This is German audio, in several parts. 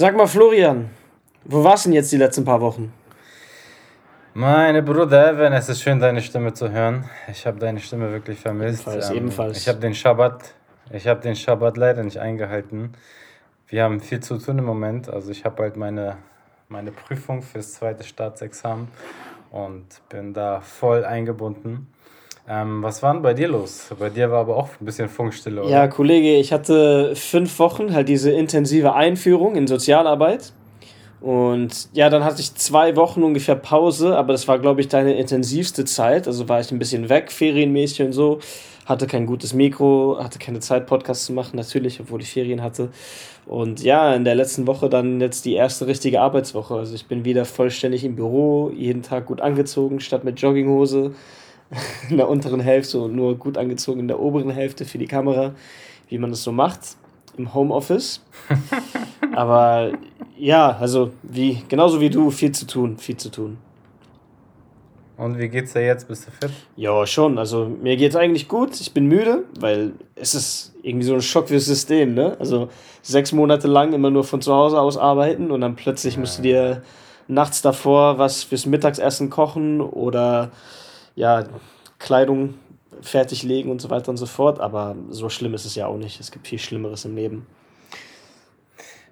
Sag mal, Florian, wo warst du denn jetzt die letzten paar Wochen? Meine Bruder Evan, es ist schön, deine Stimme zu hören. Ich habe deine Stimme wirklich vermisst. Ebenfalls, ähm, ebenfalls. Ich habe den Schabbat, ich habe den Schabbat leider nicht eingehalten. Wir haben viel zu tun im Moment. Also ich habe bald meine, meine Prüfung fürs zweite Staatsexamen und bin da voll eingebunden. Ähm, was war denn bei dir los? Bei dir war aber auch ein bisschen Funkstille, oder? Ja, Kollege, ich hatte fünf Wochen halt diese intensive Einführung in Sozialarbeit. Und ja, dann hatte ich zwei Wochen ungefähr Pause, aber das war, glaube ich, deine intensivste Zeit. Also war ich ein bisschen weg, ferienmäßig und so. Hatte kein gutes Mikro, hatte keine Zeit, Podcasts zu machen, natürlich, obwohl ich Ferien hatte. Und ja, in der letzten Woche dann jetzt die erste richtige Arbeitswoche. Also ich bin wieder vollständig im Büro, jeden Tag gut angezogen, statt mit Jogginghose in der unteren Hälfte und nur gut angezogen in der oberen Hälfte für die Kamera, wie man das so macht im Homeoffice. Aber ja, also wie, genauso wie du, viel zu tun, viel zu tun. Und wie geht's dir jetzt? Bist du fit? Ja, schon. Also mir geht's eigentlich gut. Ich bin müde, weil es ist irgendwie so ein Schock fürs System, ne? Also sechs Monate lang immer nur von zu Hause aus arbeiten und dann plötzlich ja. musst du dir nachts davor was fürs Mittagsessen kochen oder ja, Kleidung fertiglegen und so weiter und so fort. Aber so schlimm ist es ja auch nicht. Es gibt viel Schlimmeres im Leben.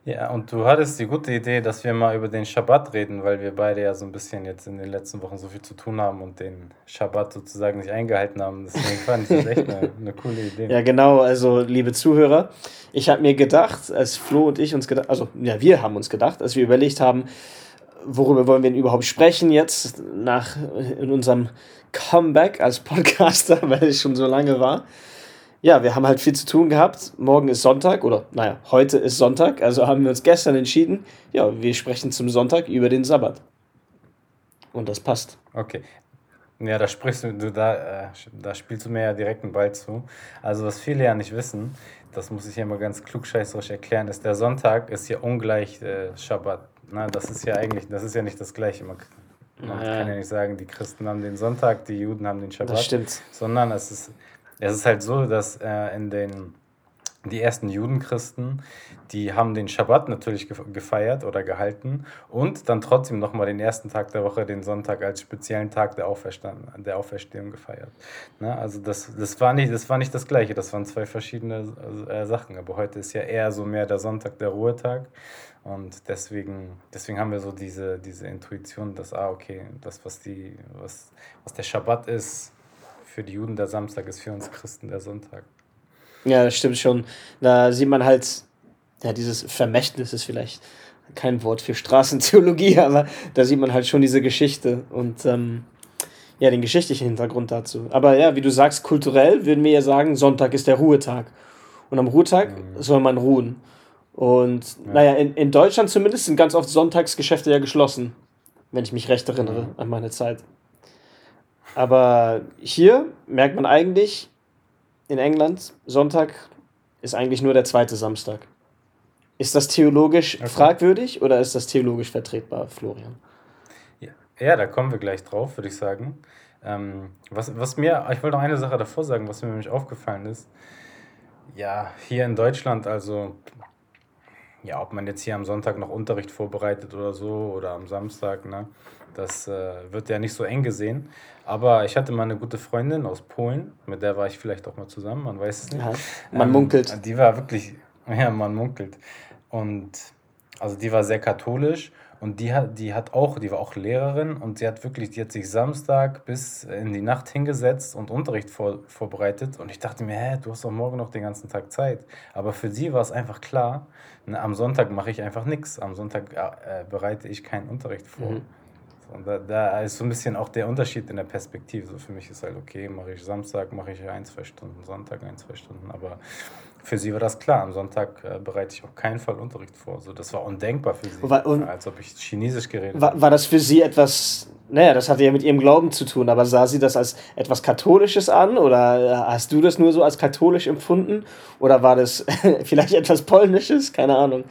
Ja, und du hattest die gute Idee, dass wir mal über den Schabbat reden, weil wir beide ja so ein bisschen jetzt in den letzten Wochen so viel zu tun haben und den Schabbat sozusagen nicht eingehalten haben. Deswegen fand ich das echt eine, eine coole Idee. Ja, genau. Also, liebe Zuhörer, ich habe mir gedacht, als Flo und ich uns gedacht, also, ja, wir haben uns gedacht, als wir überlegt haben, worüber wollen wir denn überhaupt sprechen jetzt nach in unserem Comeback als Podcaster, weil es schon so lange war. Ja, wir haben halt viel zu tun gehabt. Morgen ist Sonntag oder naja, heute ist Sonntag, also haben wir uns gestern entschieden, ja, wir sprechen zum Sonntag über den Sabbat. Und das passt. Okay. Ja, da sprichst du, du da, äh, da spielst du mir ja direkt einen Ball zu. Also was viele ja nicht wissen, das muss ich hier mal ganz klugscheißerisch erklären, ist der Sonntag ist ja ungleich äh, Schabbat. Na, das ist ja eigentlich, das ist ja nicht das Gleiche. Man, kann ja nicht sagen, die Christen haben den Sonntag, die Juden haben den Schabbat. Das stimmt. Sondern es ist, es ist halt so, dass äh, in den die ersten Judenchristen, die haben den Schabbat natürlich gefeiert oder gehalten und dann trotzdem nochmal den ersten Tag der Woche, den Sonntag, als speziellen Tag der, Auferstand der Auferstehung gefeiert. Ne? Also das, das, war nicht, das war nicht das Gleiche, das waren zwei verschiedene äh, Sachen. Aber heute ist ja eher so mehr der Sonntag, der Ruhetag. Und deswegen, deswegen haben wir so diese, diese Intuition, dass, ah, okay, das, was, die, was, was der Schabbat ist, für die Juden der Samstag ist, für uns Christen der Sonntag. Ja, das stimmt schon. Da sieht man halt, ja, dieses Vermächtnis ist vielleicht kein Wort für Straßentheologie, aber da sieht man halt schon diese Geschichte und ähm, ja, den geschichtlichen Hintergrund dazu. Aber ja, wie du sagst, kulturell würden wir ja sagen, Sonntag ist der Ruhetag. Und am Ruhetag mhm. soll man ruhen. Und ja. naja, in, in Deutschland zumindest sind ganz oft Sonntagsgeschäfte ja geschlossen, wenn ich mich recht erinnere mhm. an meine Zeit. Aber hier merkt man eigentlich, in England, Sonntag ist eigentlich nur der zweite Samstag. Ist das theologisch okay. fragwürdig oder ist das theologisch vertretbar, Florian? Ja, ja da kommen wir gleich drauf, würde ich sagen. Ähm, was, was mir, ich wollte noch eine Sache davor sagen, was mir nämlich aufgefallen ist. Ja, hier in Deutschland, also ja, ob man jetzt hier am Sonntag noch Unterricht vorbereitet oder so oder am Samstag, ne, das äh, wird ja nicht so eng gesehen. Aber ich hatte mal eine gute Freundin aus Polen, mit der war ich vielleicht auch mal zusammen, man weiß es nicht. Ja, man ähm, munkelt. Die war wirklich, ja, man munkelt. Und also die war sehr katholisch und die hat, die hat auch, die war auch Lehrerin und sie hat wirklich, die hat sich Samstag bis in die Nacht hingesetzt und Unterricht vor, vorbereitet. Und ich dachte mir, hä, du hast doch morgen noch den ganzen Tag Zeit. Aber für sie war es einfach klar, ne, am Sonntag mache ich einfach nichts. Am Sonntag äh, bereite ich keinen Unterricht vor. Mhm. Und da, da, ist so ein bisschen auch der Unterschied in der Perspektive. So für mich ist halt okay, mache ich Samstag, mache ich ein, zwei Stunden, Sonntag ein, zwei Stunden. Aber für sie war das klar. Am Sonntag äh, bereite ich auf keinen Fall Unterricht vor. So, das war undenkbar für sie, war, und, als ob ich Chinesisch geredet war, War das für sie etwas, naja, das hatte ja mit ihrem Glauben zu tun, aber sah sie das als etwas Katholisches an oder hast du das nur so als katholisch empfunden oder war das vielleicht etwas Polnisches? Keine Ahnung.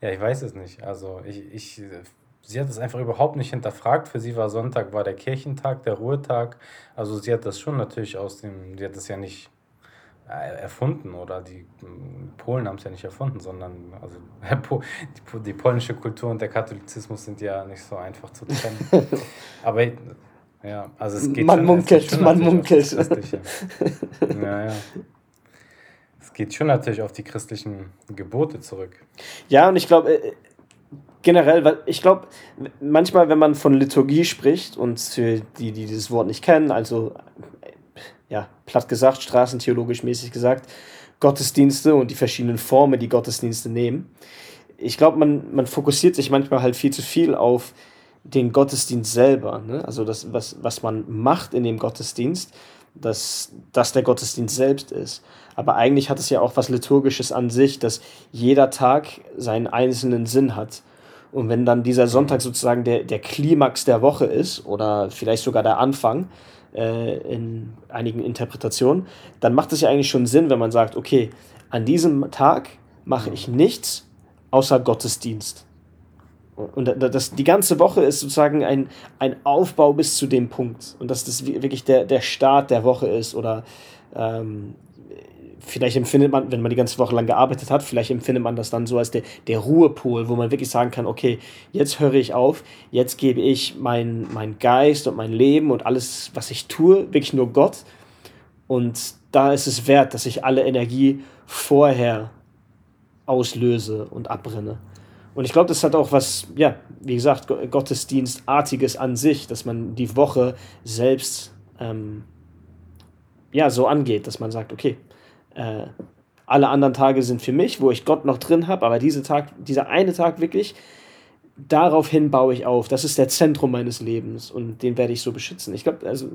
Ja, ich weiß es nicht. Also ich, ich sie hat es einfach überhaupt nicht hinterfragt. Für sie war Sonntag war der Kirchentag, der Ruhetag. Also sie hat das schon natürlich aus dem, sie hat das ja nicht erfunden oder die Polen haben es ja nicht erfunden, sondern also die, die, polnische Kultur und der Katholizismus sind ja nicht so einfach zu trennen. Aber ja, also es geht man schon, munkelt, schon man munkelt. Ja, ja. Es geht schon natürlich auf die christlichen Gebote zurück. Ja, und ich glaube, äh, generell, weil ich glaube, manchmal, wenn man von Liturgie spricht und für die, die dieses Wort nicht kennen, also ja, platt gesagt, straßentheologisch mäßig gesagt, Gottesdienste und die verschiedenen Formen, die Gottesdienste nehmen. Ich glaube, man, man fokussiert sich manchmal halt viel zu viel auf den Gottesdienst selber. Ne? Also das, was, was man macht in dem Gottesdienst, dass das der Gottesdienst selbst ist. Aber eigentlich hat es ja auch was Liturgisches an sich, dass jeder Tag seinen einzelnen Sinn hat. Und wenn dann dieser Sonntag sozusagen der, der Klimax der Woche ist oder vielleicht sogar der Anfang äh, in einigen Interpretationen, dann macht es ja eigentlich schon Sinn, wenn man sagt, okay, an diesem Tag mache ich nichts außer Gottesdienst. Und das, die ganze Woche ist sozusagen ein, ein Aufbau bis zu dem Punkt. Und dass das wirklich der, der Start der Woche ist oder ähm, vielleicht empfindet man, wenn man die ganze Woche lang gearbeitet hat, vielleicht empfindet man das dann so als der, der Ruhepol, wo man wirklich sagen kann, okay, jetzt höre ich auf, jetzt gebe ich mein, mein Geist und mein Leben und alles, was ich tue, wirklich nur Gott. Und da ist es wert, dass ich alle Energie vorher auslöse und abbrenne. Und ich glaube, das hat auch was, ja, wie gesagt, Gottesdienstartiges an sich, dass man die Woche selbst ähm, ja, so angeht, dass man sagt, okay, äh, alle anderen Tage sind für mich, wo ich Gott noch drin habe, aber diese Tag, dieser eine Tag wirklich, daraufhin baue ich auf. Das ist der Zentrum meines Lebens und den werde ich so beschützen. Ich glaube, also,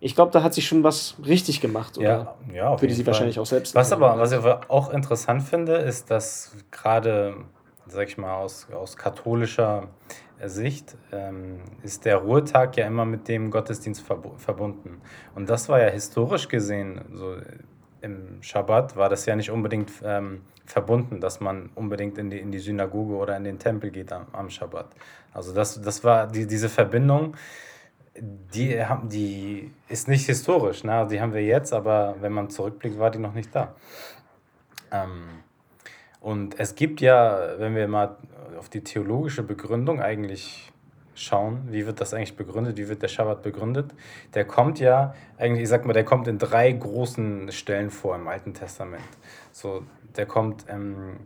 ich glaube, da hat sich schon was richtig gemacht. Oder? Ja, ja. Würde sie Fall. wahrscheinlich auch selbst. Was aber, was ich aber auch interessant finde, ist, dass gerade, sag ich mal, aus, aus katholischer Sicht ähm, ist der Ruhetag ja immer mit dem Gottesdienst verbunden. Und das war ja historisch gesehen so im Schabbat war das ja nicht unbedingt ähm, verbunden, dass man unbedingt in die, in die Synagoge oder in den Tempel geht am, am Schabbat. Also das, das war die, diese Verbindung, die, die ist nicht historisch. Ne? Die haben wir jetzt, aber wenn man zurückblickt, war die noch nicht da. Ähm, und es gibt ja, wenn wir mal auf die theologische Begründung eigentlich schauen, wie wird das eigentlich begründet, wie wird der Schabbat begründet. Der kommt ja, eigentlich, ich sag mal, der kommt in drei großen Stellen vor im Alten Testament. So, der kommt, ähm,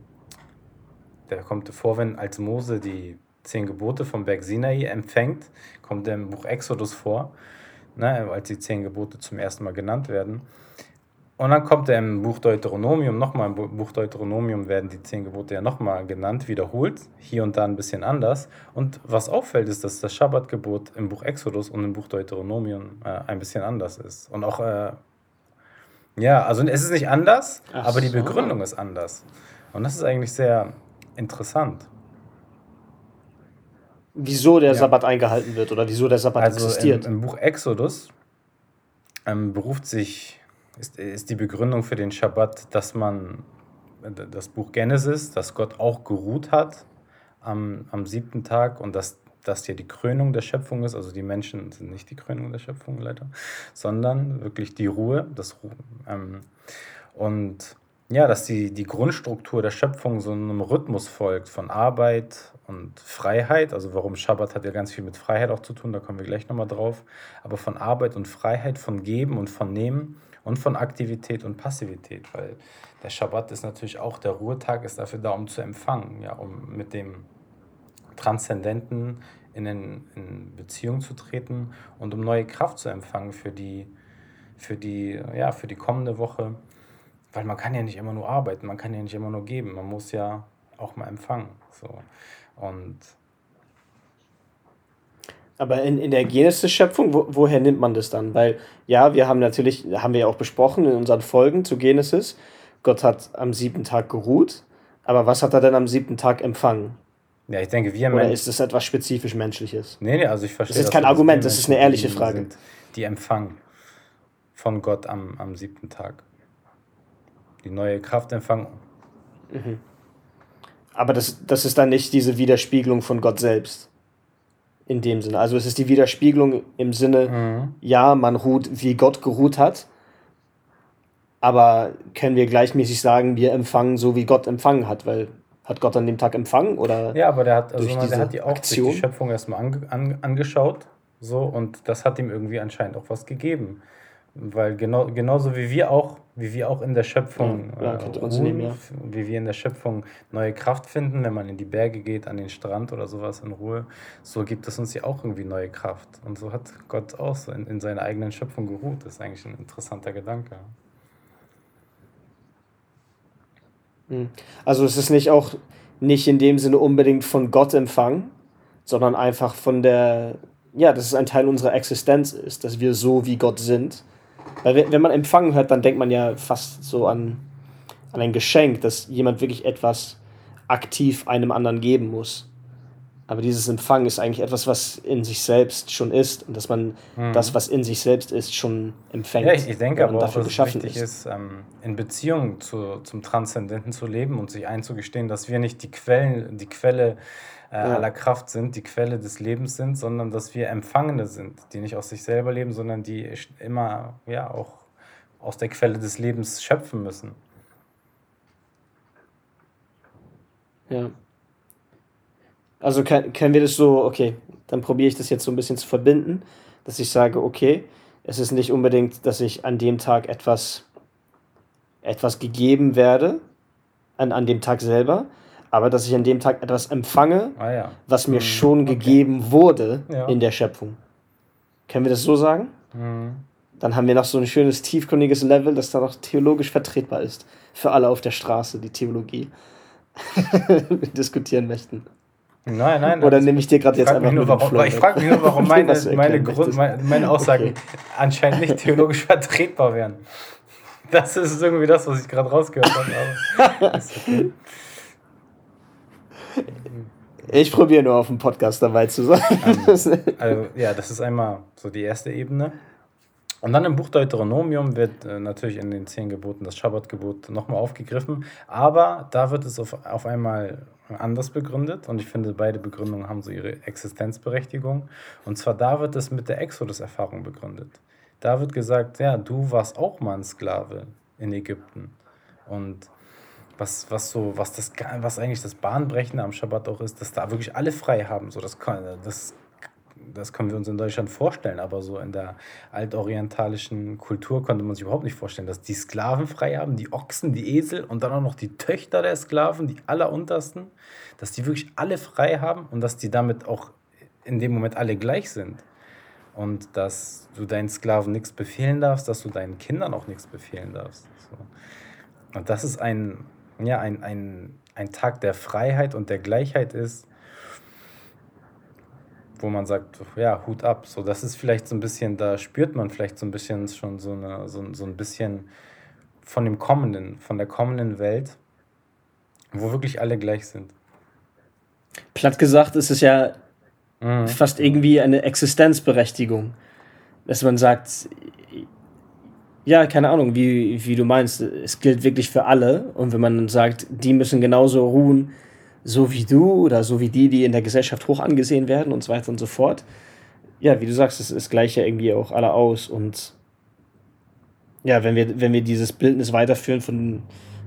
der kommt vor, wenn als Mose die zehn Gebote vom Berg Sinai empfängt, kommt der im Buch Exodus vor, ne, als die zehn Gebote zum ersten Mal genannt werden. Und dann kommt er im Buch Deuteronomium, nochmal im Buch Deuteronomium werden die zehn Gebote ja nochmal genannt, wiederholt, hier und da ein bisschen anders. Und was auffällt, ist, dass das Schabbatgebot im Buch Exodus und im Buch Deuteronomium äh, ein bisschen anders ist. Und auch, äh, ja, also es ist nicht anders, Ach aber die Begründung ist anders. Und das ist eigentlich sehr interessant. Wieso der ja. Sabbat eingehalten wird oder wieso der Sabbat also existiert. Im, im Buch Exodus ähm, beruft sich ist, ist die Begründung für den Schabbat, dass man das Buch Genesis, dass Gott auch geruht hat am, am siebten Tag und dass das ja die Krönung der Schöpfung ist. Also die Menschen sind nicht die Krönung der Schöpfung, leider, sondern wirklich die Ruhe. Das, ähm, und ja, dass die, die Grundstruktur der Schöpfung so einem Rhythmus folgt von Arbeit und Freiheit. Also warum Schabbat hat ja ganz viel mit Freiheit auch zu tun, da kommen wir gleich nochmal drauf. Aber von Arbeit und Freiheit, von Geben und von Nehmen und von Aktivität und Passivität, weil der Schabbat ist natürlich auch, der Ruhetag ist dafür da, um zu empfangen, ja, um mit dem Transzendenten in, in Beziehung zu treten und um neue Kraft zu empfangen für die, für die, ja, für die kommende Woche. Weil man kann ja nicht immer nur arbeiten, man kann ja nicht immer nur geben, man muss ja auch mal empfangen. So. Und aber in, in der Genesis-Schöpfung, wo, woher nimmt man das dann? Weil, ja, wir haben natürlich, haben wir ja auch besprochen in unseren Folgen zu Genesis, Gott hat am siebten Tag geruht, aber was hat er denn am siebten Tag empfangen? Ja, ich denke, wir Oder ist das etwas spezifisch Menschliches? Nee, nee, also ich verstehe. Das ist kein Argument, das ist eine ehrliche Frage. Sind, die empfangen von Gott am, am siebten Tag. Die neue Kraft empfangen. Mhm. Aber das, das ist dann nicht diese Widerspiegelung von Gott selbst in dem Sinne. Also es ist die Widerspiegelung im Sinne, mhm. ja, man ruht, wie Gott geruht hat, aber können wir gleichmäßig sagen, wir empfangen so, wie Gott empfangen hat, weil hat Gott an dem Tag empfangen oder Ja, aber der hat, also der hat die auch Aktion? die Schöpfung erstmal ange, an, angeschaut so und das hat ihm irgendwie anscheinend auch was gegeben. Weil genau, genauso wie wir auch, wie wir auch in der Schöpfung ja, äh, ruhen, wie wir in der Schöpfung neue Kraft finden, wenn man in die Berge geht, an den Strand oder sowas in Ruhe, so gibt es uns ja auch irgendwie neue Kraft. Und so hat Gott auch so in, in seiner eigenen Schöpfung geruht. Das ist eigentlich ein interessanter Gedanke. Hm. Also es ist nicht auch nicht in dem Sinne unbedingt von Gott empfangen, sondern einfach von der, ja, dass es ein Teil unserer Existenz ist, dass wir so wie Gott sind weil wenn man empfangen hört, dann denkt man ja fast so an, an ein Geschenk, dass jemand wirklich etwas aktiv einem anderen geben muss. Aber dieses Empfangen ist eigentlich etwas, was in sich selbst schon ist und dass man mhm. das, was in sich selbst ist, schon empfängt. Ja, ich, ich denke aber auch, dass es wichtig ist, ist ähm, in Beziehung zu, zum Transzendenten zu leben und sich einzugestehen, dass wir nicht die Quellen, die Quelle äh, ja. aller Kraft sind, die Quelle des Lebens sind, sondern dass wir Empfangene sind, die nicht aus sich selber leben, sondern die immer ja auch aus der Quelle des Lebens schöpfen müssen. Ja. Also können, können wir das so, okay, dann probiere ich das jetzt so ein bisschen zu verbinden, dass ich sage, okay, es ist nicht unbedingt, dass ich an dem Tag etwas, etwas gegeben werde, an, an dem Tag selber, aber dass ich an dem Tag etwas empfange, ah, ja. was mir mhm. schon okay. gegeben wurde ja. in der Schöpfung. Können wir das so sagen? Mhm. Dann haben wir noch so ein schönes tiefgründiges Level, das dann auch theologisch vertretbar ist. Für alle auf der Straße, die Theologie diskutieren möchten. Nein, nein. Oder nehme ich dir gerade jetzt einfach nur warum, Ich frage mich nur, warum meine, meine, Grund, meine, meine Aussagen okay. anscheinend nicht theologisch vertretbar wären. Das ist irgendwie das, was ich gerade rausgehört habe. okay. Ich probiere nur auf dem Podcast dabei zu sein. Also, also, ja, das ist einmal so die erste Ebene. Und dann im Buch Deuteronomium wird äh, natürlich in den zehn Geboten das Schabbatgebot nochmal aufgegriffen, aber da wird es auf, auf einmal anders begründet und ich finde, beide Begründungen haben so ihre Existenzberechtigung. Und zwar da wird es mit der Exodus-Erfahrung begründet. Da wird gesagt, ja, du warst auch mal ein Sklave in Ägypten. Und was, was so, was das, was eigentlich das Bahnbrechende am Schabbat auch ist, dass da wirklich alle frei haben. So, das, das, das können wir uns in Deutschland vorstellen, aber so in der altorientalischen Kultur konnte man sich überhaupt nicht vorstellen, dass die Sklaven frei haben, die Ochsen, die Esel und dann auch noch die Töchter der Sklaven, die alleruntersten, dass die wirklich alle frei haben und dass die damit auch in dem Moment alle gleich sind. Und dass du deinen Sklaven nichts befehlen darfst, dass du deinen Kindern auch nichts befehlen darfst. So. Und das ist ein, ja, ein, ein, ein Tag der Freiheit und der Gleichheit ist, wo man sagt, ja, Hut ab. So, das ist vielleicht so ein bisschen, da spürt man vielleicht so ein bisschen schon so, eine, so, so ein bisschen von dem kommenden, von der kommenden Welt, wo wirklich alle gleich sind. Platt gesagt ist es ja mhm. fast irgendwie eine Existenzberechtigung, dass man sagt, ja, keine Ahnung, wie, wie du meinst. Es gilt wirklich für alle. Und wenn man dann sagt, die müssen genauso ruhen, so wie du oder so wie die, die in der Gesellschaft hoch angesehen werden und so weiter und so fort. Ja, wie du sagst, es, es gleicht ja irgendwie auch alle aus. Und ja, wenn wir, wenn wir dieses Bildnis weiterführen von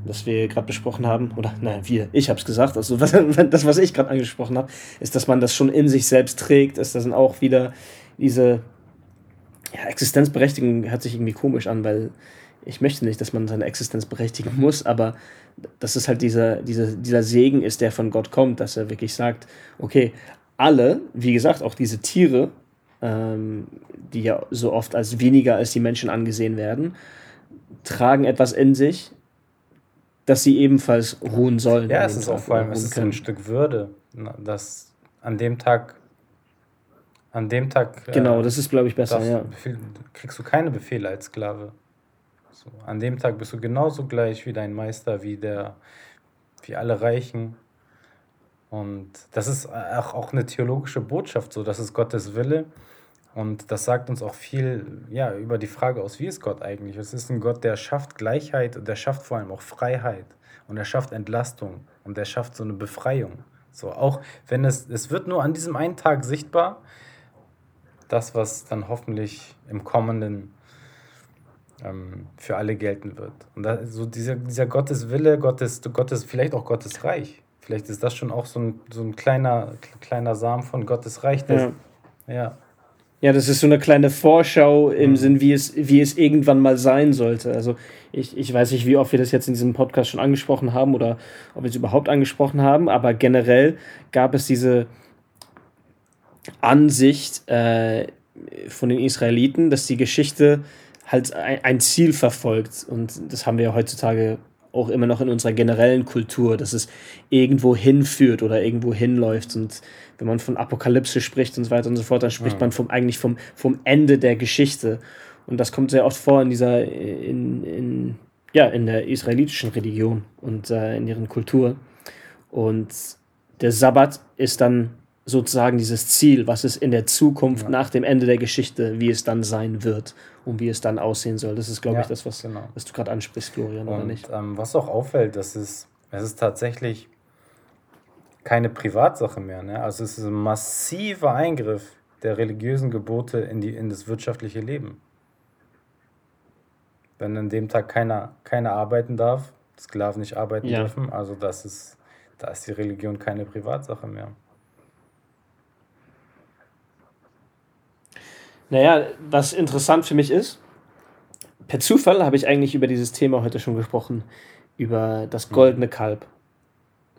das wir gerade besprochen haben, oder nein, wir, ich habe es gesagt, also was, das, was ich gerade angesprochen habe, ist, dass man das schon in sich selbst trägt, ist das dann auch wieder diese ja, Existenzberechtigung hört sich irgendwie komisch an, weil ich möchte nicht, dass man seine Existenz berechtigen muss, aber dass es halt dieser, dieser, dieser Segen ist, der von Gott kommt, dass er wirklich sagt, okay, alle, wie gesagt, auch diese Tiere, ähm, die ja so oft als weniger als die Menschen angesehen werden, tragen etwas in sich, dass sie ebenfalls ruhen sollen. Ja, es ist auch vor allem es ist ein Stück Würde, dass an dem Tag an dem Tag. Genau, äh, das ist, glaube ich, besser, ja. Befehl, kriegst du keine Befehle als Sklave. So, an dem Tag bist du genauso gleich wie dein Meister, wie der, wie alle Reichen. Und das ist auch, auch eine theologische Botschaft, so das ist Gottes Wille. Und das sagt uns auch viel ja, über die Frage aus, wie ist Gott eigentlich? Es ist ein Gott, der schafft Gleichheit und der schafft vor allem auch Freiheit und er schafft Entlastung und er schafft so eine Befreiung. So, auch wenn es, es wird nur an diesem einen Tag sichtbar, das, was dann hoffentlich im kommenden ähm, für alle gelten wird. Und da, so dieser, dieser Gotteswille, Gottes, Gottes, vielleicht auch Gottes Reich. Vielleicht ist das schon auch so ein, so ein kleiner, kleiner Samen von Gottes Reich. Das, ja. ja. Ja, das ist so eine kleine Vorschau im mhm. Sinn, wie es, wie es irgendwann mal sein sollte. Also ich, ich weiß nicht, wie oft wir das jetzt in diesem Podcast schon angesprochen haben oder ob wir es überhaupt angesprochen haben, aber generell gab es diese Ansicht äh, von den Israeliten, dass die Geschichte halt ein, ein Ziel verfolgt. Und das haben wir ja heutzutage auch immer noch in unserer generellen Kultur, dass es irgendwo hinführt oder irgendwo hinläuft. Und wenn man von Apokalypse spricht und so weiter und so fort, dann spricht ja. man vom, eigentlich vom, vom Ende der Geschichte. Und das kommt sehr oft vor in dieser, in, in, ja, in der israelitischen Religion und äh, in ihren Kultur. Und der Sabbat ist dann sozusagen dieses Ziel, was es in der Zukunft ja. nach dem Ende der Geschichte, wie es dann sein wird und wie es dann aussehen soll. Das ist, glaube ja, ich, das, was, genau. was du gerade ansprichst, Florian, und, oder nicht? Ähm, was auch auffällt, das ist, es ist tatsächlich keine Privatsache mehr. Ne? Also es ist ein massiver Eingriff der religiösen Gebote in, die, in das wirtschaftliche Leben. Wenn an dem Tag keiner, keiner arbeiten darf, Sklaven nicht arbeiten ja. dürfen, also das ist, da ist die Religion keine Privatsache mehr. Naja, was interessant für mich ist, per Zufall habe ich eigentlich über dieses Thema heute schon gesprochen, über das goldene Kalb.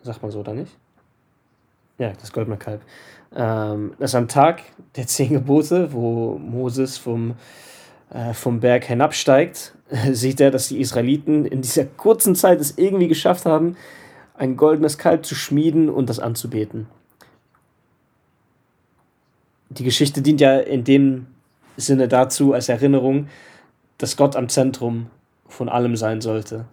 Sagt man so, oder nicht? Ja, das goldene Kalb. Ähm, das ist am Tag der zehn Gebote, wo Moses vom, äh, vom Berg hinabsteigt, sieht er, dass die Israeliten in dieser kurzen Zeit es irgendwie geschafft haben, ein goldenes Kalb zu schmieden und das anzubeten. Die Geschichte dient ja in dem Sinne dazu als Erinnerung, dass Gott am Zentrum von allem sein sollte.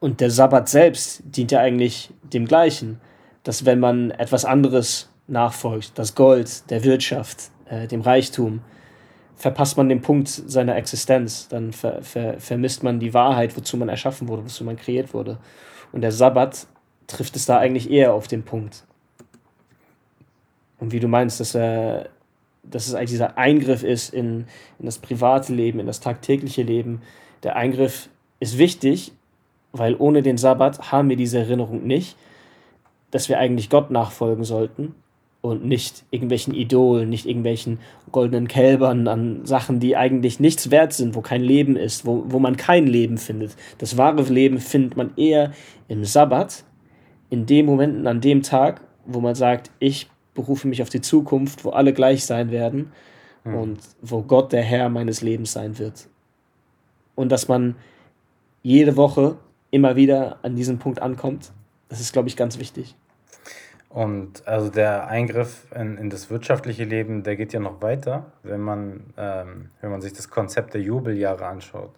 Und der Sabbat selbst dient ja eigentlich dem Gleichen, dass wenn man etwas anderes nachfolgt, das Gold, der Wirtschaft, äh, dem Reichtum, verpasst man den Punkt seiner Existenz, dann ver, ver, vermisst man die Wahrheit, wozu man erschaffen wurde, wozu man kreiert wurde. Und der Sabbat trifft es da eigentlich eher auf den Punkt. Und wie du meinst, dass er dass es eigentlich dieser Eingriff ist in, in das private Leben, in das tagtägliche Leben. Der Eingriff ist wichtig, weil ohne den Sabbat haben wir diese Erinnerung nicht, dass wir eigentlich Gott nachfolgen sollten und nicht irgendwelchen Idolen, nicht irgendwelchen goldenen Kälbern an Sachen, die eigentlich nichts wert sind, wo kein Leben ist, wo, wo man kein Leben findet. Das wahre Leben findet man eher im Sabbat, in den Momenten, an dem Tag, wo man sagt, ich berufe mich auf die Zukunft, wo alle gleich sein werden mhm. und wo Gott der Herr meines Lebens sein wird. Und dass man jede Woche immer wieder an diesen Punkt ankommt, das ist, glaube ich, ganz wichtig. Und also der Eingriff in, in das wirtschaftliche Leben, der geht ja noch weiter, wenn man, ähm, wenn man sich das Konzept der Jubeljahre anschaut.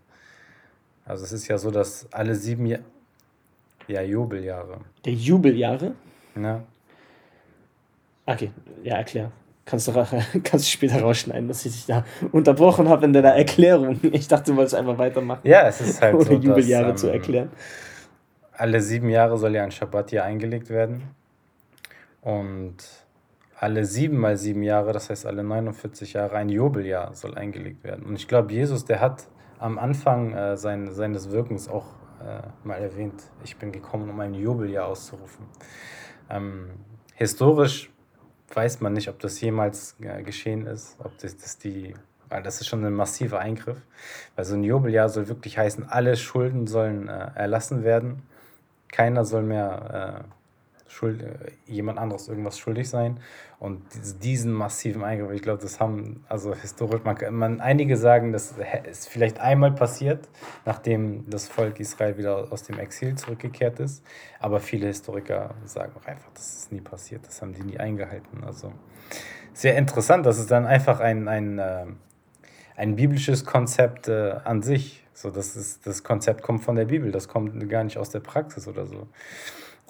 Also es ist ja so, dass alle sieben Jahre, ja, Jubeljahre. Der Jubeljahre? Ja. Okay, ja, erklär. Kannst du, kannst du später rausschneiden, dass ich dich da unterbrochen habe in deiner Erklärung. Ich dachte, du wolltest einfach weitermachen. Ja, es ist halt ohne so, Jubeljahre dass, ähm, zu erklären. Alle sieben Jahre soll ja ein Schabbat hier eingelegt werden. Und alle sieben mal sieben Jahre, das heißt alle 49 Jahre, ein Jubeljahr soll eingelegt werden. Und ich glaube, Jesus, der hat am Anfang äh, sein, seines Wirkens auch äh, mal erwähnt, ich bin gekommen, um ein Jubeljahr auszurufen. Ähm, historisch weiß man nicht, ob das jemals äh, geschehen ist, ob das, das die, weil das ist schon ein massiver Eingriff, weil so ein Jubeljahr soll wirklich heißen, alle Schulden sollen äh, erlassen werden, keiner soll mehr äh, schuld, äh, jemand anderes irgendwas schuldig sein. Und diesen massiven Eingriff, ich glaube, das haben, also historisch, man, man, einige sagen, das ist vielleicht einmal passiert, nachdem das Volk Israel wieder aus dem Exil zurückgekehrt ist. Aber viele Historiker sagen auch einfach, das ist nie passiert, das haben die nie eingehalten. Also sehr interessant, dass es dann einfach ein, ein, äh, ein biblisches Konzept äh, an sich. So, das, ist, das Konzept kommt von der Bibel, das kommt gar nicht aus der Praxis oder so.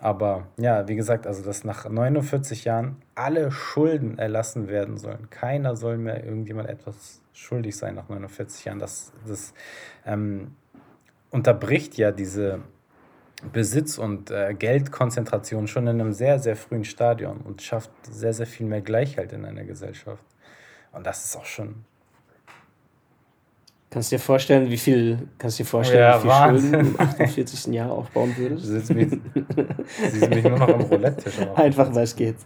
Aber ja, wie gesagt, also dass nach 49 Jahren alle Schulden erlassen werden sollen. Keiner soll mehr irgendjemand etwas schuldig sein nach 49 Jahren. Das, das ähm, unterbricht ja diese Besitz- und äh, Geldkonzentration schon in einem sehr, sehr frühen Stadium und schafft sehr, sehr viel mehr Gleichheit in einer Gesellschaft. Und das ist auch schon Kannst du dir vorstellen, wie viel, kannst dir vorstellen, ja, wie viel Wahnsinn. Schulden du im 48. Jahr aufbauen würdest? Sie sitzen mich, sie mich nur noch am Roulette-Tisch. Einfach, weil es geht.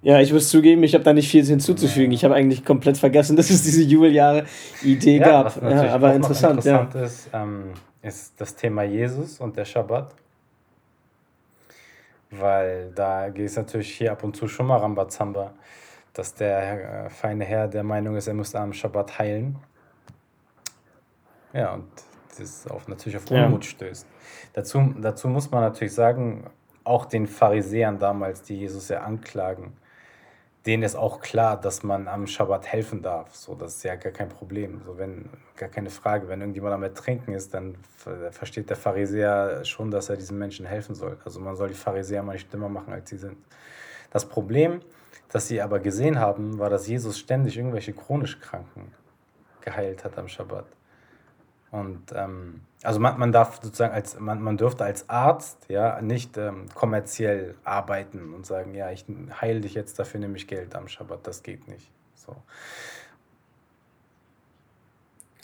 Ja, ich muss zugeben, ich habe da nicht viel hinzuzufügen. Ich habe eigentlich komplett vergessen, dass es diese Jubeljahre-Idee ja, gab. ja, aber interessant. interessant ja. ist, ähm, ist das Thema Jesus und der Schabbat. Weil da geht es natürlich hier ab und zu schon mal Rambazamba, dass der äh, feine Herr der Meinung ist, er müsste am Schabbat heilen. Ja, und das auf, natürlich auf Unmut ja. stößt. Dazu, dazu muss man natürlich sagen, auch den Pharisäern damals, die Jesus ja anklagen, denen ist auch klar, dass man am Schabbat helfen darf. So, das ist ja gar kein Problem. So, wenn, gar keine Frage. Wenn irgendjemand am Ertrinken ist, dann versteht der Pharisäer schon, dass er diesen Menschen helfen soll. Also man soll die Pharisäer mal nicht dümmer machen, als sie sind. Das Problem, das sie aber gesehen haben, war, dass Jesus ständig irgendwelche chronisch Kranken geheilt hat am Schabbat. Und ähm, also man, man darf sozusagen als, man, man dürfte als Arzt ja nicht ähm, kommerziell arbeiten und sagen, ja, ich heile dich jetzt, dafür nehme ich Geld am Schabbat. Das geht nicht. So.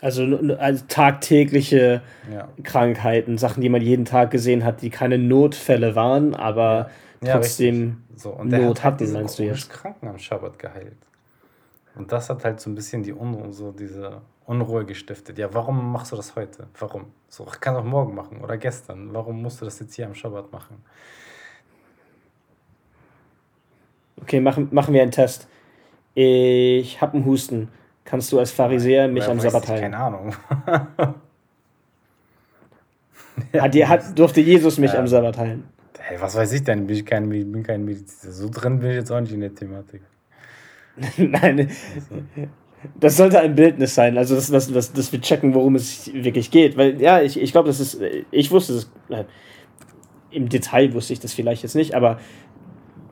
Also, also tagtägliche ja. Krankheiten, Sachen, die man jeden Tag gesehen hat, die keine Notfälle waren, aber ja, trotzdem so, und Not hat hatten, meinst du jetzt? Kranken am Schabbat geheilt. Und das hat halt so ein bisschen die Unruhe, so diese Unruhe gestiftet. Ja, warum machst du das heute? Warum? So, ich kann auch morgen machen oder gestern. Warum musst du das jetzt hier am Schabbat machen? Okay, machen, machen wir einen Test. Ich habe einen Husten. Kannst du als Pharisäer mich am Sabbat heilen? Keine Ahnung. hat, hat, durfte Jesus mich ja. am Sabbat heilen? Hey, was weiß ich denn? Bin ich kein, bin kein Mediziner. So drin bin ich jetzt auch nicht in der Thematik. Nein, das sollte ein Bildnis sein, also dass, dass, dass, dass wir checken, worum es wirklich geht. Weil, ja, ich, ich glaube, das ist, ich wusste es, äh, im Detail wusste ich das vielleicht jetzt nicht, aber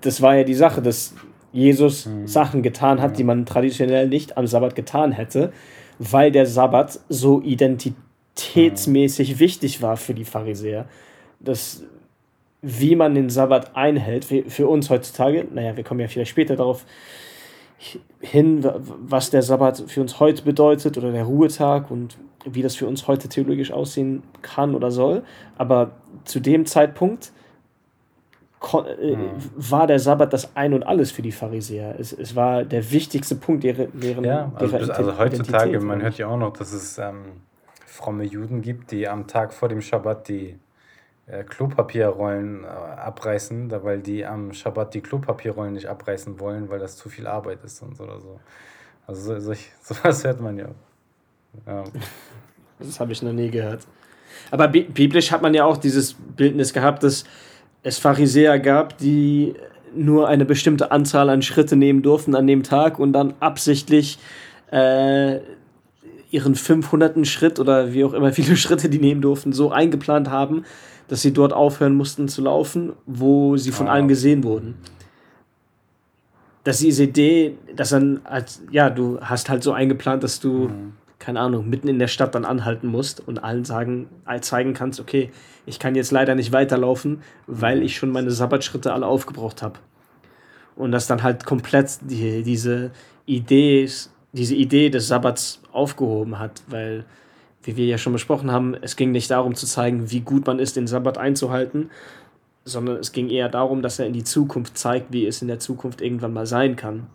das war ja die Sache, dass Jesus mhm. Sachen getan hat, ja. die man traditionell nicht am Sabbat getan hätte, weil der Sabbat so identitätsmäßig mhm. wichtig war für die Pharisäer. Dass, wie man den Sabbat einhält, für uns heutzutage, naja, wir kommen ja vielleicht später darauf hin, was der Sabbat für uns heute bedeutet oder der Ruhetag und wie das für uns heute theologisch aussehen kann oder soll. Aber zu dem Zeitpunkt äh, mhm. war der Sabbat das Ein und Alles für die Pharisäer. Es, es war der wichtigste Punkt deren, deren Ja, also, bis, also heutzutage, man hört ja auch noch, dass es ähm, fromme Juden gibt, die am Tag vor dem Schabbat die äh, Klopapierrollen äh, abreißen, da, weil die am Schabbat die Klopapierrollen nicht abreißen wollen, weil das zu viel Arbeit ist und so oder so. Also so, so, sowas hört man ja. ja. Das habe ich noch nie gehört. Aber biblisch hat man ja auch dieses Bildnis gehabt, dass es Pharisäer gab, die nur eine bestimmte Anzahl an Schritte nehmen durften an dem Tag und dann absichtlich äh, ihren 500. Schritt oder wie auch immer viele Schritte die nehmen durften, so eingeplant haben, dass sie dort aufhören mussten zu laufen, wo sie von ah. allen gesehen wurden. Dass diese Idee, dass dann, als, ja, du hast halt so eingeplant, dass du, mhm. keine Ahnung, mitten in der Stadt dann anhalten musst und allen sagen, zeigen kannst, okay, ich kann jetzt leider nicht weiterlaufen, weil mhm. ich schon meine Sabbatschritte alle aufgebraucht habe. Und dass dann halt komplett die, diese Idee, diese Idee des Sabbats aufgehoben hat, weil wie wir ja schon besprochen haben, es ging nicht darum zu zeigen, wie gut man ist, den Sabbat einzuhalten, sondern es ging eher darum, dass er in die Zukunft zeigt, wie es in der Zukunft irgendwann mal sein kann.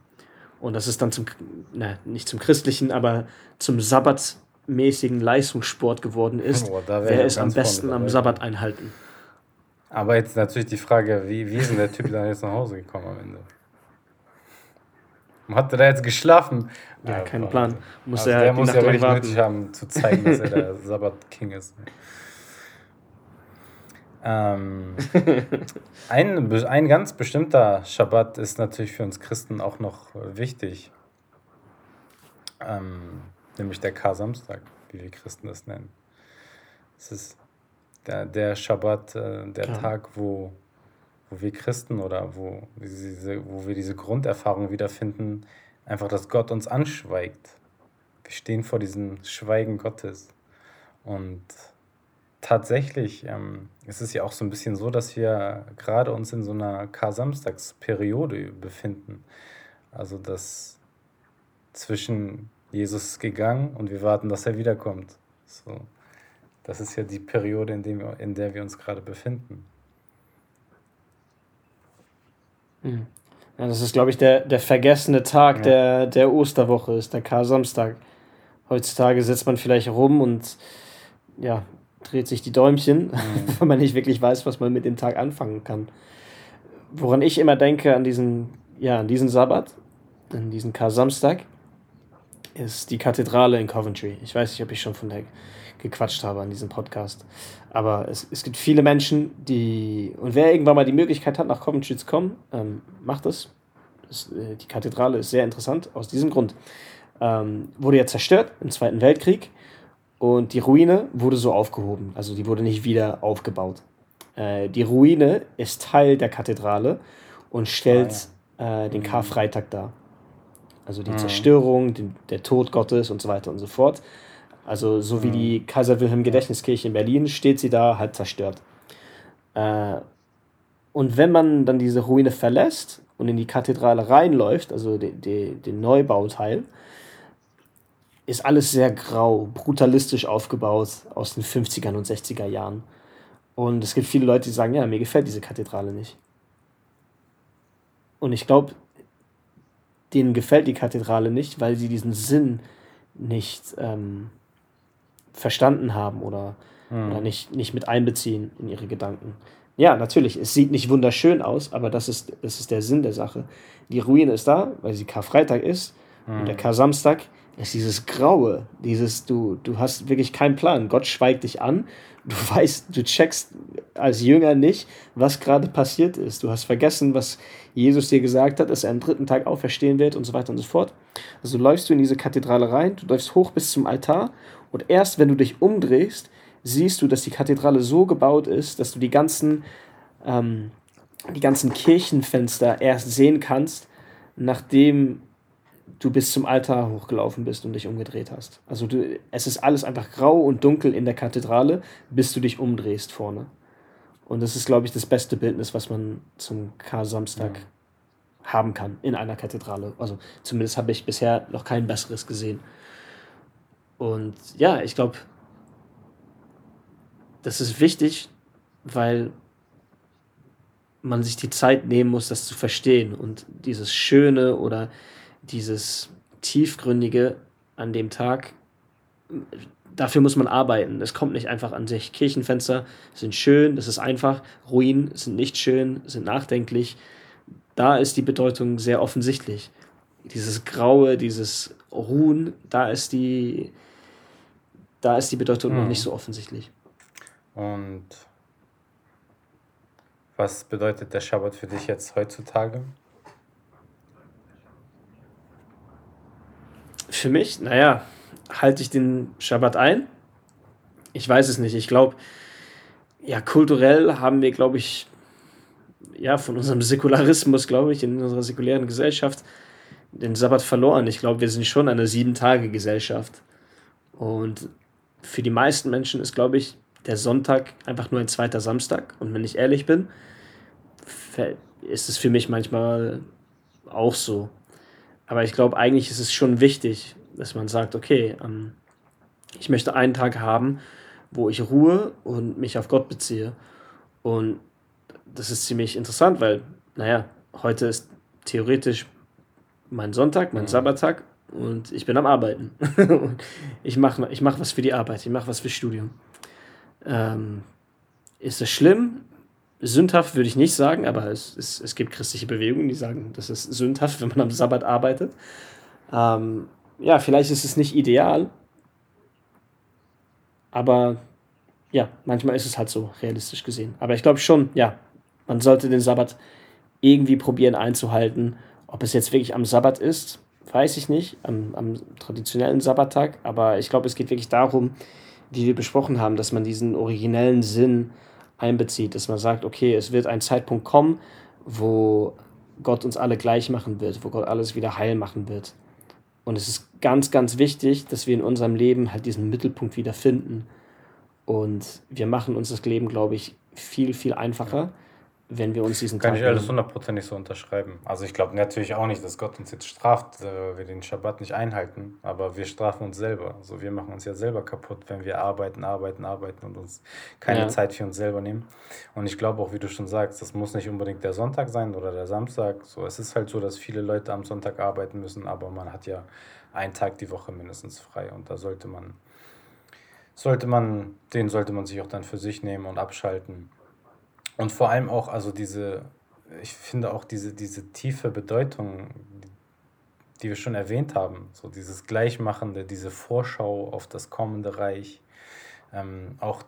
Und das ist dann zum, na, nicht zum christlichen, aber zum sabbatmäßigen Leistungssport geworden ist. Oh, wer ist am besten am Sabbat einhalten? Aber jetzt natürlich die Frage, wie, wie ist denn der Typ dann jetzt nach Hause gekommen am Ende? Hat er da jetzt geschlafen? Ja, kein Plan. Muss also er der muss ja wirklich warten. nötig haben, zu zeigen, dass er der Sabbat-King ist. Ähm, ein, ein ganz bestimmter Schabbat ist natürlich für uns Christen auch noch wichtig. Ähm, nämlich der Kar-Samstag, wie wir Christen das nennen. Es ist der, der Schabbat, äh, der ja. Tag, wo wo wir Christen oder wo, diese, wo wir diese Grunderfahrung wiederfinden, einfach, dass Gott uns anschweigt. Wir stehen vor diesem Schweigen Gottes. Und tatsächlich ähm, ist es ja auch so ein bisschen so, dass wir gerade uns in so einer Kar-Samstagsperiode befinden. Also, dass zwischen Jesus ist gegangen und wir warten, dass er wiederkommt. So, das ist ja die Periode, in, dem in der wir uns gerade befinden. Mhm. Ja, das ist, glaube ich, der, der vergessene Tag ja. der, der Osterwoche, ist der Kar-Samstag. Heutzutage sitzt man vielleicht rum und ja, dreht sich die Däumchen, mhm. weil man nicht wirklich weiß, was man mit dem Tag anfangen kann. Woran ich immer denke an diesen, ja, an diesen Sabbat, an diesen Kar-Samstag, ist die Kathedrale in Coventry. Ich weiß nicht, ob ich schon von der gequatscht habe an diesem Podcast. Aber es, es gibt viele Menschen, die, und wer irgendwann mal die Möglichkeit hat, nach Coventry zu kommen, ähm, macht es. Das, äh, die Kathedrale ist sehr interessant aus diesem Grund. Ähm, wurde ja zerstört im Zweiten Weltkrieg und die Ruine wurde so aufgehoben. Also die wurde nicht wieder aufgebaut. Äh, die Ruine ist Teil der Kathedrale und stellt ah, ja. äh, den mhm. Karfreitag dar. Also die mhm. Zerstörung, den, der Tod Gottes und so weiter und so fort. Also so wie die mhm. Kaiser Wilhelm Gedächtniskirche in Berlin steht sie da halb zerstört. Äh, und wenn man dann diese Ruine verlässt und in die Kathedrale reinläuft, also de, de, den Neubauteil, ist alles sehr grau, brutalistisch aufgebaut aus den 50er und 60er Jahren. Und es gibt viele Leute, die sagen, ja, mir gefällt diese Kathedrale nicht. Und ich glaube, denen gefällt die Kathedrale nicht, weil sie diesen Sinn nicht ähm, verstanden haben oder, mhm. oder nicht, nicht mit einbeziehen in ihre Gedanken. Ja, natürlich, es sieht nicht wunderschön aus, aber das ist, das ist der Sinn der Sache. Die Ruine ist da, weil sie Karfreitag ist mhm. und der Kar-Samstag ist dieses Graue, dieses, du, du hast wirklich keinen Plan. Gott schweigt dich an, du weißt, du checkst als Jünger nicht, was gerade passiert ist. Du hast vergessen, was Jesus dir gesagt hat, dass er am dritten Tag auferstehen wird und so weiter und so fort. Also läufst du in diese Kathedrale rein, du läufst hoch bis zum Altar und erst wenn du dich umdrehst, siehst du, dass die Kathedrale so gebaut ist, dass du die ganzen, ähm, die ganzen Kirchenfenster erst sehen kannst, nachdem du bis zum Altar hochgelaufen bist und dich umgedreht hast. Also du, es ist alles einfach grau und dunkel in der Kathedrale, bis du dich umdrehst vorne. Und das ist, glaube ich, das beste Bildnis, was man zum Kar-Samstag ja. haben kann in einer Kathedrale. Also zumindest habe ich bisher noch kein besseres gesehen. Und ja, ich glaube, das ist wichtig, weil man sich die Zeit nehmen muss, das zu verstehen und dieses Schöne oder dieses Tiefgründige an dem Tag, dafür muss man arbeiten. Es kommt nicht einfach an sich. Kirchenfenster sind schön, das ist einfach. Ruinen sind nicht schön, sind nachdenklich. Da ist die Bedeutung sehr offensichtlich. Dieses Graue, dieses Ruhen, da ist die, da ist die Bedeutung mhm. noch nicht so offensichtlich. Und was bedeutet der Schabbat für dich jetzt heutzutage? Für mich, naja, halte ich den Schabbat ein? Ich weiß es nicht. Ich glaube, ja, kulturell haben wir, glaube ich, ja, von unserem Säkularismus, glaube ich, in unserer säkulären Gesellschaft den Sabbat verloren. Ich glaube, wir sind schon eine Sieben-Tage-Gesellschaft. Und für die meisten Menschen ist, glaube ich, der Sonntag einfach nur ein zweiter Samstag. Und wenn ich ehrlich bin, ist es für mich manchmal auch so. Aber ich glaube, eigentlich ist es schon wichtig, dass man sagt, okay, ähm, ich möchte einen Tag haben, wo ich ruhe und mich auf Gott beziehe. Und das ist ziemlich interessant, weil, naja, heute ist theoretisch mein Sonntag, mein mhm. Sabbattag und ich bin am Arbeiten. ich mache ich mach was für die Arbeit, ich mache was fürs Studium. Ähm, ist das schlimm? Sündhaft würde ich nicht sagen, aber es, es, es gibt christliche Bewegungen, die sagen, das ist sündhaft, wenn man am Sabbat arbeitet. Ähm, ja, vielleicht ist es nicht ideal, aber ja, manchmal ist es halt so, realistisch gesehen. Aber ich glaube schon, ja, man sollte den Sabbat irgendwie probieren einzuhalten. Ob es jetzt wirklich am Sabbat ist, weiß ich nicht, am, am traditionellen Sabbattag, aber ich glaube, es geht wirklich darum, wie wir besprochen haben, dass man diesen originellen Sinn einbezieht, dass man sagt, okay, es wird ein Zeitpunkt kommen, wo Gott uns alle gleich machen wird, wo Gott alles wieder heil machen wird. Und es ist ganz, ganz wichtig, dass wir in unserem Leben halt diesen Mittelpunkt wieder finden. Und wir machen uns das Leben, glaube ich, viel, viel einfacher, wenn wir uns diesen Kann Tag ich alles hundertprozentig so unterschreiben. Also ich glaube natürlich auch nicht, dass Gott uns jetzt straft, weil äh, wir den Schabbat nicht einhalten, aber wir strafen uns selber. Also wir machen uns ja selber kaputt, wenn wir arbeiten, arbeiten, arbeiten und uns keine ja. Zeit für uns selber nehmen. Und ich glaube auch, wie du schon sagst, das muss nicht unbedingt der Sonntag sein oder der Samstag. So, es ist halt so, dass viele Leute am Sonntag arbeiten müssen, aber man hat ja einen Tag die Woche mindestens frei und da sollte man sollte man den sollte man sich auch dann für sich nehmen und abschalten und vor allem auch, also diese, ich finde auch diese, diese tiefe Bedeutung, die wir schon erwähnt haben, so dieses Gleichmachende, diese Vorschau auf das kommende Reich, ähm, auch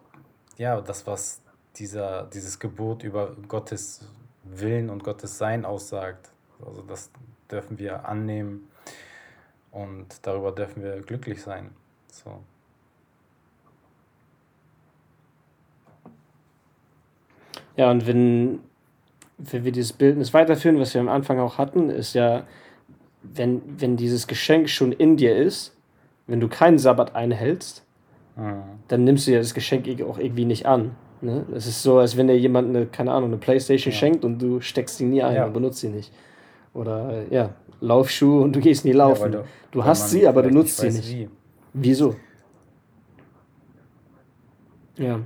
ja, das, was dieser, dieses Gebot über Gottes Willen und Gottes Sein aussagt. Also das dürfen wir annehmen und darüber dürfen wir glücklich sein. So. Ja, und wenn, wenn wir dieses Bildnis weiterführen, was wir am Anfang auch hatten, ist ja, wenn, wenn dieses Geschenk schon in dir ist, wenn du keinen Sabbat einhältst, mhm. dann nimmst du ja das Geschenk auch irgendwie nicht an. Ne? Es ist so, als wenn dir jemand eine, keine Ahnung, eine Playstation ja. schenkt und du steckst sie nie ein ja. und benutzt sie nicht. Oder ja, Laufschuhe und du gehst nie laufen. Ja, du, du hast sie, aber du nutzt sie nicht. Wie. Wieso? Ja.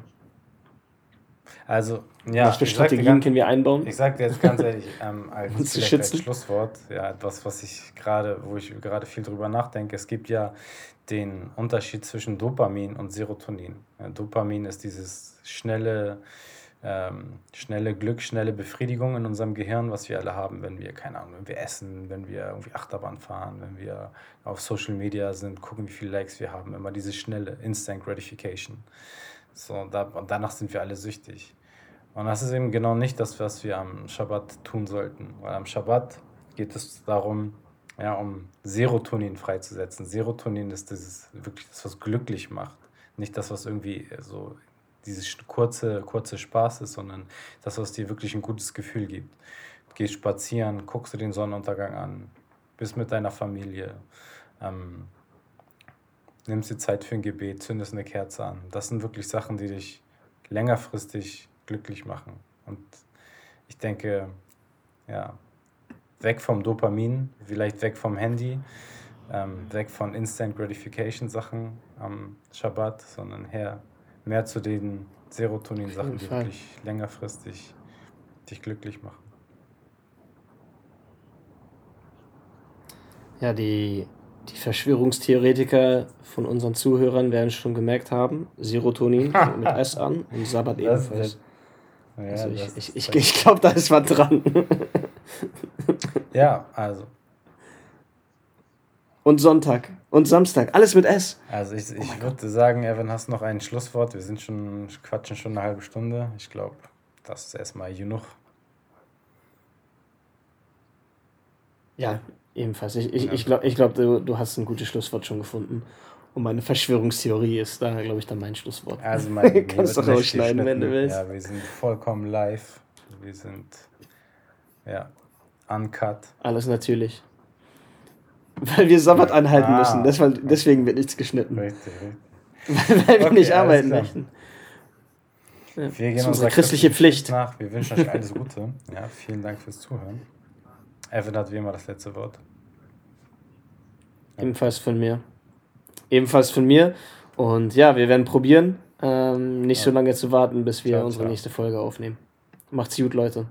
Also, ja, Was für Strategien ganz, können wir einbauen? Ich sage dir jetzt ganz ehrlich, ähm, als, als Schlusswort, ja, etwas, was ich gerade, wo ich gerade viel drüber nachdenke, es gibt ja den Unterschied zwischen Dopamin und Serotonin. Ja, Dopamin ist dieses schnelle, ähm, schnelle Glück, schnelle Befriedigung in unserem Gehirn, was wir alle haben, wenn wir, keine Ahnung, wenn wir essen, wenn wir irgendwie Achterbahn fahren, wenn wir auf Social Media sind, gucken, wie viele Likes wir haben. Immer diese schnelle Instant Gratification. So, da, und danach sind wir alle süchtig. Und das ist eben genau nicht das, was wir am Schabbat tun sollten. Weil am Schabbat geht es darum, ja, um Serotonin freizusetzen. Serotonin ist dieses, wirklich das, was glücklich macht. Nicht das, was irgendwie so dieses kurze, kurze Spaß ist, sondern das, was dir wirklich ein gutes Gefühl gibt. Gehst spazieren, guckst du den Sonnenuntergang an, bist mit deiner Familie, ähm, nimmst dir Zeit für ein Gebet, zündest eine Kerze an. Das sind wirklich Sachen, die dich längerfristig glücklich machen. Und ich denke, ja, weg vom Dopamin, vielleicht weg vom Handy, ähm, weg von Instant Gratification Sachen am Schabbat, sondern her mehr zu den Serotonin Sachen, die wirklich längerfristig dich glücklich machen. Ja, die, die Verschwörungstheoretiker von unseren Zuhörern werden schon gemerkt haben, Serotonin mit S an und Sabbat ebenfalls. Ja, also ich ich, ich, ich glaube, da ist was dran. ja, also. Und Sonntag und Samstag, alles mit S. Also ich, ich oh würde sagen, Evan, hast noch ein Schlusswort. Wir sind schon, quatschen schon eine halbe Stunde. Ich glaube, das ist erstmal genug. Ja, ebenfalls. Ich, ich, ja. ich glaube, ich glaub, du, du hast ein gutes Schlusswort schon gefunden. Und meine Verschwörungstheorie ist da, glaube ich, dann mein Schlusswort. Also mein Kannst du rausschneiden, wenn du willst. Ja, wir sind vollkommen live. Wir sind, ja, uncut. Alles natürlich. Weil wir Sabbat anhalten ah, müssen. Deswegen, deswegen wird nichts geschnitten. Richtig, richtig. Weil wir okay, nicht arbeiten möchten. Ja, wir gehen das ist unsere christliche Pflicht. Nach. Wir wünschen euch alles Gute. Ja, vielen Dank fürs Zuhören. Evan hat wie immer das letzte Wort. Ebenfalls von mir ebenfalls von mir. Und ja, wir werden probieren, ähm, nicht ja. so lange zu warten, bis wir ciao, unsere ciao. nächste Folge aufnehmen. Macht's gut, Leute.